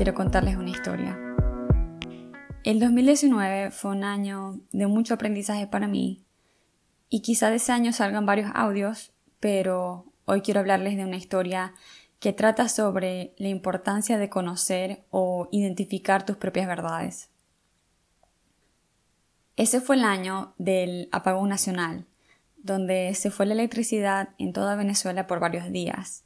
quiero contarles una historia. El 2019 fue un año de mucho aprendizaje para mí y quizá de ese año salgan varios audios, pero hoy quiero hablarles de una historia que trata sobre la importancia de conocer o identificar tus propias verdades. Ese fue el año del apagón nacional, donde se fue la electricidad en toda Venezuela por varios días.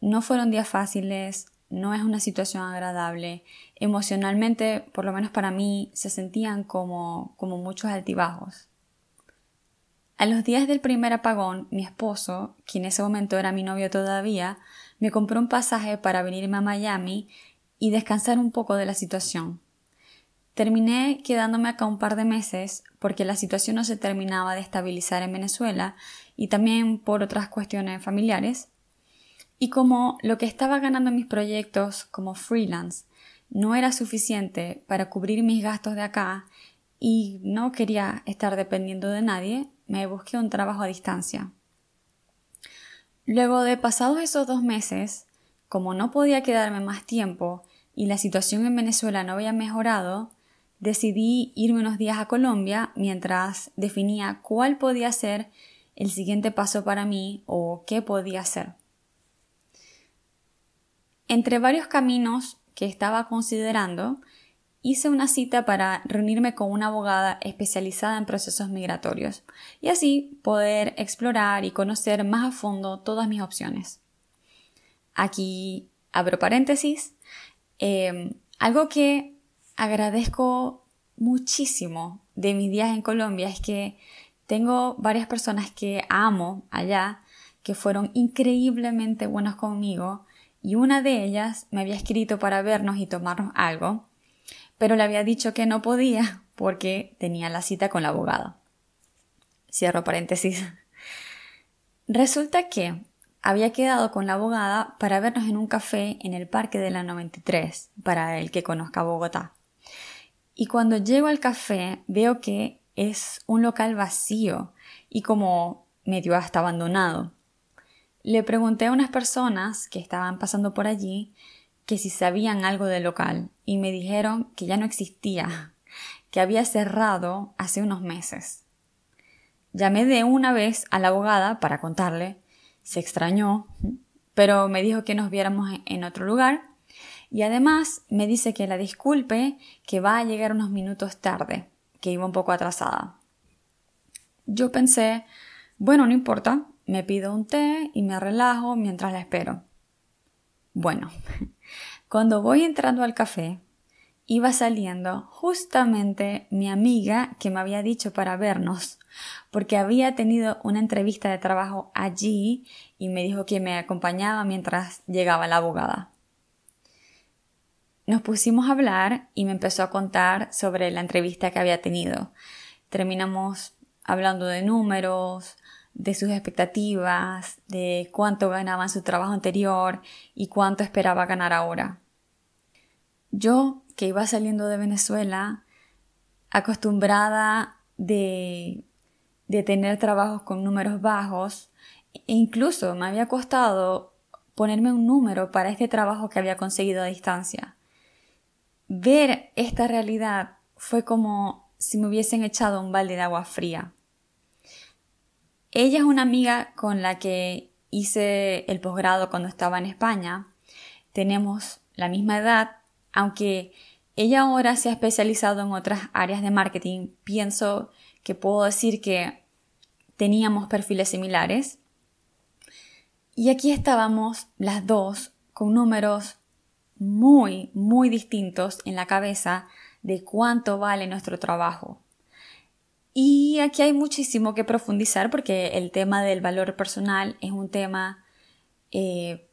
No fueron días fáciles, no es una situación agradable. Emocionalmente, por lo menos para mí, se sentían como, como muchos altibajos. A los días del primer apagón, mi esposo, quien en ese momento era mi novio todavía, me compró un pasaje para venirme a Miami y descansar un poco de la situación. Terminé quedándome acá un par de meses porque la situación no se terminaba de estabilizar en Venezuela y también por otras cuestiones familiares. Y como lo que estaba ganando en mis proyectos como freelance no era suficiente para cubrir mis gastos de acá y no quería estar dependiendo de nadie, me busqué un trabajo a distancia. Luego de pasados esos dos meses, como no podía quedarme más tiempo y la situación en Venezuela no había mejorado, decidí irme unos días a Colombia mientras definía cuál podía ser el siguiente paso para mí o qué podía hacer. Entre varios caminos que estaba considerando, hice una cita para reunirme con una abogada especializada en procesos migratorios y así poder explorar y conocer más a fondo todas mis opciones. Aquí abro paréntesis. Em, algo que agradezco muchísimo de mis días en Colombia es que tengo varias personas que amo allá, que fueron increíblemente buenas conmigo y una de ellas me había escrito para vernos y tomarnos algo pero le había dicho que no podía porque tenía la cita con la abogada. Cierro paréntesis. Resulta que había quedado con la abogada para vernos en un café en el Parque de la 93, para el que conozca Bogotá. Y cuando llego al café veo que es un local vacío y como medio hasta abandonado. Le pregunté a unas personas que estaban pasando por allí que si sabían algo del local y me dijeron que ya no existía, que había cerrado hace unos meses. Llamé de una vez a la abogada para contarle, se extrañó, pero me dijo que nos viéramos en otro lugar y además me dice que la disculpe, que va a llegar unos minutos tarde, que iba un poco atrasada. Yo pensé, bueno, no importa, me pido un té y me relajo mientras la espero. Bueno, cuando voy entrando al café, iba saliendo justamente mi amiga que me había dicho para vernos, porque había tenido una entrevista de trabajo allí y me dijo que me acompañaba mientras llegaba la abogada. Nos pusimos a hablar y me empezó a contar sobre la entrevista que había tenido. Terminamos hablando de números, de sus expectativas, de cuánto ganaba en su trabajo anterior y cuánto esperaba ganar ahora. Yo, que iba saliendo de Venezuela, acostumbrada de, de tener trabajos con números bajos, e incluso me había costado ponerme un número para este trabajo que había conseguido a distancia. Ver esta realidad fue como si me hubiesen echado un balde de agua fría. Ella es una amiga con la que hice el posgrado cuando estaba en España. Tenemos la misma edad aunque ella ahora se ha especializado en otras áreas de marketing, pienso que puedo decir que teníamos perfiles similares. Y aquí estábamos las dos con números muy, muy distintos en la cabeza de cuánto vale nuestro trabajo. Y aquí hay muchísimo que profundizar porque el tema del valor personal es un tema eh,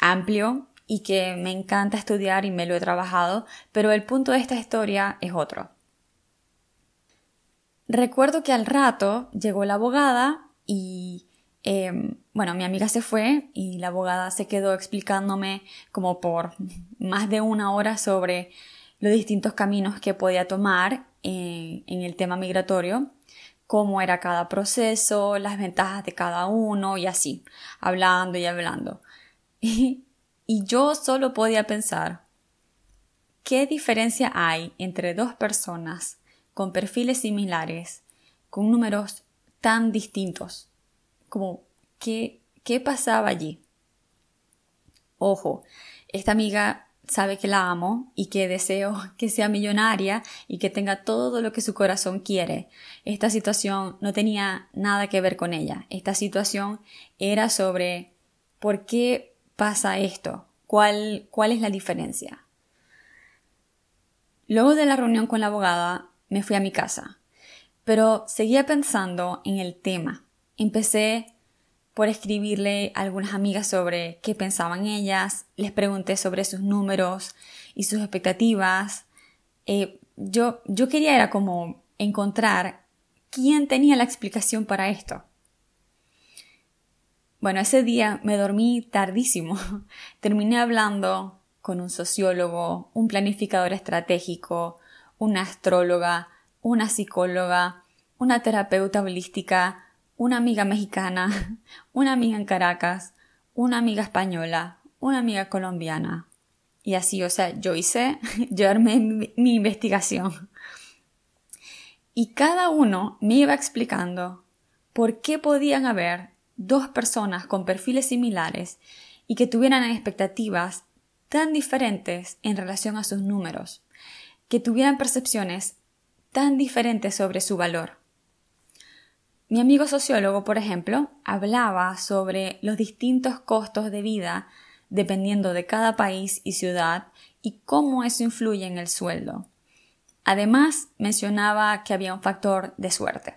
amplio y que me encanta estudiar y me lo he trabajado, pero el punto de esta historia es otro. Recuerdo que al rato llegó la abogada y, em, bueno, mi amiga se fue y la abogada se quedó explicándome como por más de una hora sobre los distintos caminos que podía tomar en, el tema migratorio, cómo era cada proceso, las ventajas de cada uno y así, hablando y hablando. Y y yo solo podía pensar, ¿qué diferencia hay entre dos personas con perfiles similares, con números tan distintos? Como, ¿qué, qué pasaba allí? Ojo, esta amiga sabe que la amo y que deseo que sea millonaria y que tenga todo lo que su corazón quiere. Esta situación no tenía nada que ver con ella. Esta situación era sobre por qué pasa esto, cuál, cuál es la diferencia. Luego de la reunión con la abogada me fui a mi casa, pero seguía pensando en el tema. Empecé por escribirle a algunas amigas sobre qué pensaban ellas, les pregunté sobre sus números y sus expectativas. Eh, yo, yo quería era como encontrar quién tenía la explicación para esto. Bueno, ese día me dormí tardísimo. Terminé hablando con un sociólogo, un planificador estratégico, una astróloga, una psicóloga, una terapeuta holística, una amiga mexicana, una amiga en Caracas, una amiga española, una amiga colombiana. Y así, o sea, yo hice, yo armé mi, investigación. Y cada uno me iba explicando por qué podían haber dos personas con perfiles similares y que tuvieran expectativas tan diferentes en relación a sus números, que tuvieran percepciones tan diferentes sobre su valor. Mi amigo sociólogo, por ejemplo, hablaba sobre los distintos costos de vida dependiendo de cada país y ciudad y cómo eso influye en el sueldo. Además, mencionaba que había un factor de suerte.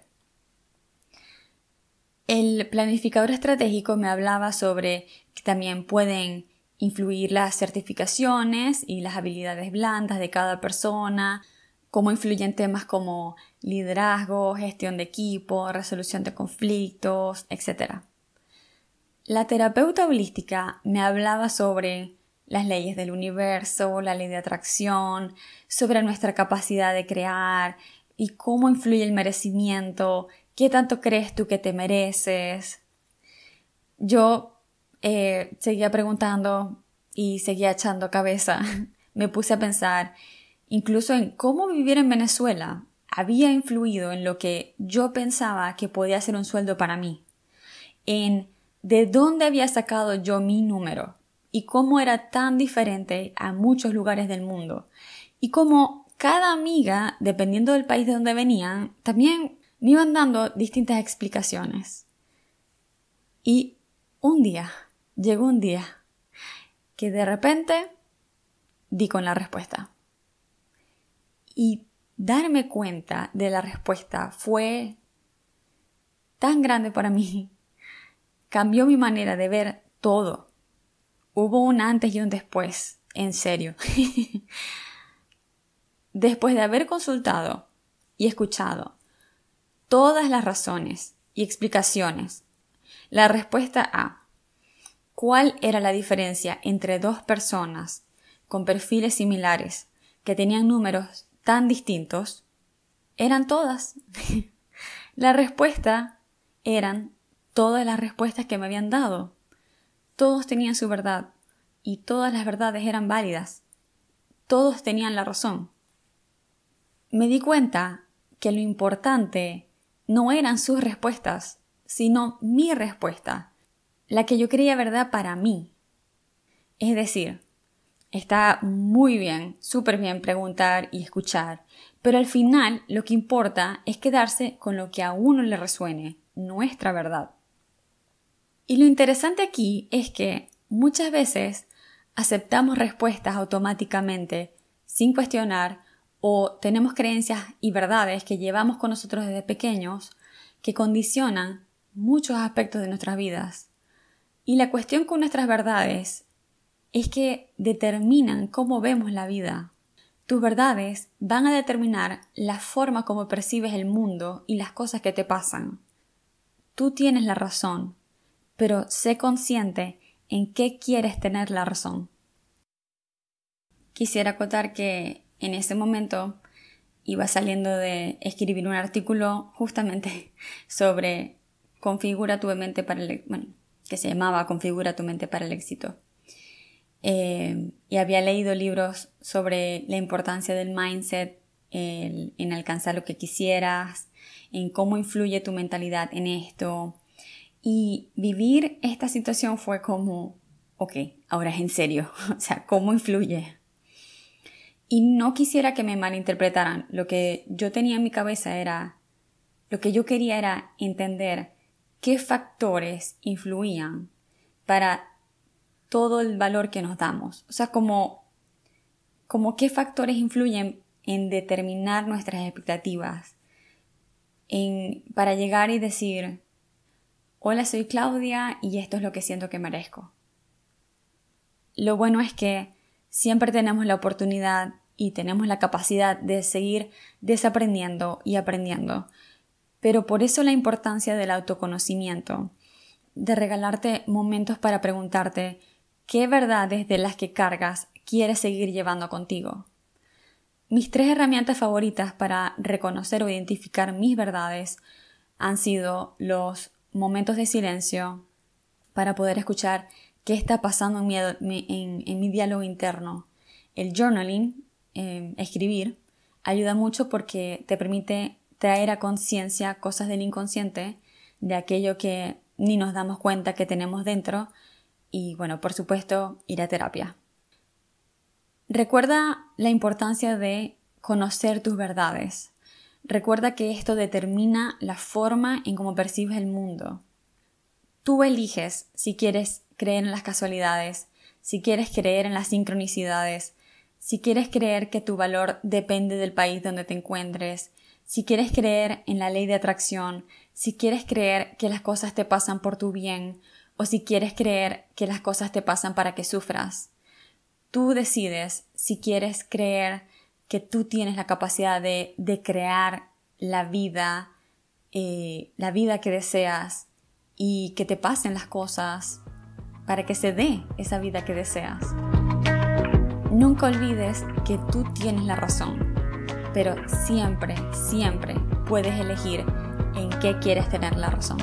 El planificador estratégico me hablaba sobre que también pueden influir las certificaciones y las habilidades blandas de cada persona, cómo influyen temas como liderazgo, gestión de equipo, resolución de conflictos, etc. La terapeuta holística me hablaba sobre las leyes del universo, la ley de atracción, sobre nuestra capacidad de crear y cómo influye el merecimiento, qué tanto crees tú que te mereces. Yo eh, seguía preguntando y seguía echando cabeza. me puse a pensar incluso en cómo vivir en Venezuela había influido en lo que yo pensaba que podía ser un sueldo para mí, en de dónde había sacado yo mi número y cómo era tan diferente a muchos lugares del mundo y cómo cada amiga, dependiendo del país de donde venían, también me iban dando distintas explicaciones. Y un día, llegó un día, que de repente di con la respuesta. Y darme cuenta de la respuesta fue tan grande para mí. Cambió mi manera de ver todo. Hubo un antes y un después, en serio. Después de haber consultado y escuchado todas las razones y explicaciones, la respuesta a ¿cuál era la diferencia entre dos personas con perfiles similares que tenían números tan distintos, eran todas. la respuesta eran todas las respuestas que me habían dado. Todos tenían su verdad y todas las verdades eran válidas. Todos tenían la razón. Me di cuenta que lo importante no eran sus respuestas, sino mi respuesta, la que yo creía verdad para mí. Es decir, Está muy bien, súper bien preguntar y escuchar, pero al final lo que importa es quedarse con lo que a uno le resuene, nuestra verdad. Y lo interesante aquí es que muchas veces aceptamos respuestas automáticamente, sin cuestionar, o tenemos creencias y verdades que llevamos con nosotros desde pequeños que condicionan muchos aspectos de nuestras vidas. Y la cuestión con nuestras verdades es que determinan cómo vemos la vida. Tus verdades van a determinar la forma como percibes el mundo y las cosas que te pasan. Tú tienes la razón, pero sé consciente en qué quieres tener la razón. Quisiera acotar que en ese momento iba saliendo de escribir un artículo justamente sobre configura tu mente para el bueno, que se llamaba configura tu mente para el éxito. Eh, y había leído libros sobre la importancia del mindset en alcanzar lo que quisieras, en cómo influye tu mentalidad en esto. Y vivir esta situación fue como, ok, ahora es en serio, o sea, ¿cómo influye? Y no quisiera que me malinterpretaran. Lo que yo tenía en mi cabeza era, lo que yo quería era entender qué factores influían para todo el valor que nos damos. O sea, como, como qué factores influyen en determinar nuestras expectativas, en, para llegar y decir, hola, soy Claudia y esto es lo que siento que merezco. Lo bueno es que siempre tenemos la oportunidad y tenemos la capacidad de seguir desaprendiendo y aprendiendo. Pero por eso la importancia del autoconocimiento, de regalarte momentos para preguntarte qué verdades de las que cargas quieres seguir llevando contigo. Mis tres herramientas favoritas para reconocer o identificar mis verdades han sido los momentos de silencio para poder escuchar qué está pasando en mi, diálogo interno. El journaling, eh, escribir, ayuda mucho porque te permite traer a conciencia cosas del inconsciente, de aquello que ni nos damos cuenta que tenemos dentro, y bueno, por supuesto, ir a terapia. Recuerda la importancia de conocer tus verdades. Recuerda que esto determina la forma en cómo percibes el mundo. Tú eliges si quieres creer en las casualidades, si quieres creer en las sincronicidades, si quieres creer que tu valor depende del país donde te encuentres, si quieres creer en la ley de atracción, si quieres creer que las cosas te pasan por tu bien, o si quieres creer que las cosas te pasan para que sufras. Tú decides si quieres creer que tú tienes la capacidad de, crear la vida, eh, la vida que deseas y que te pasen las cosas para que se dé esa vida que deseas. Nunca olvides que tú tienes la razón, pero siempre, siempre puedes elegir en qué quieres tener la razón.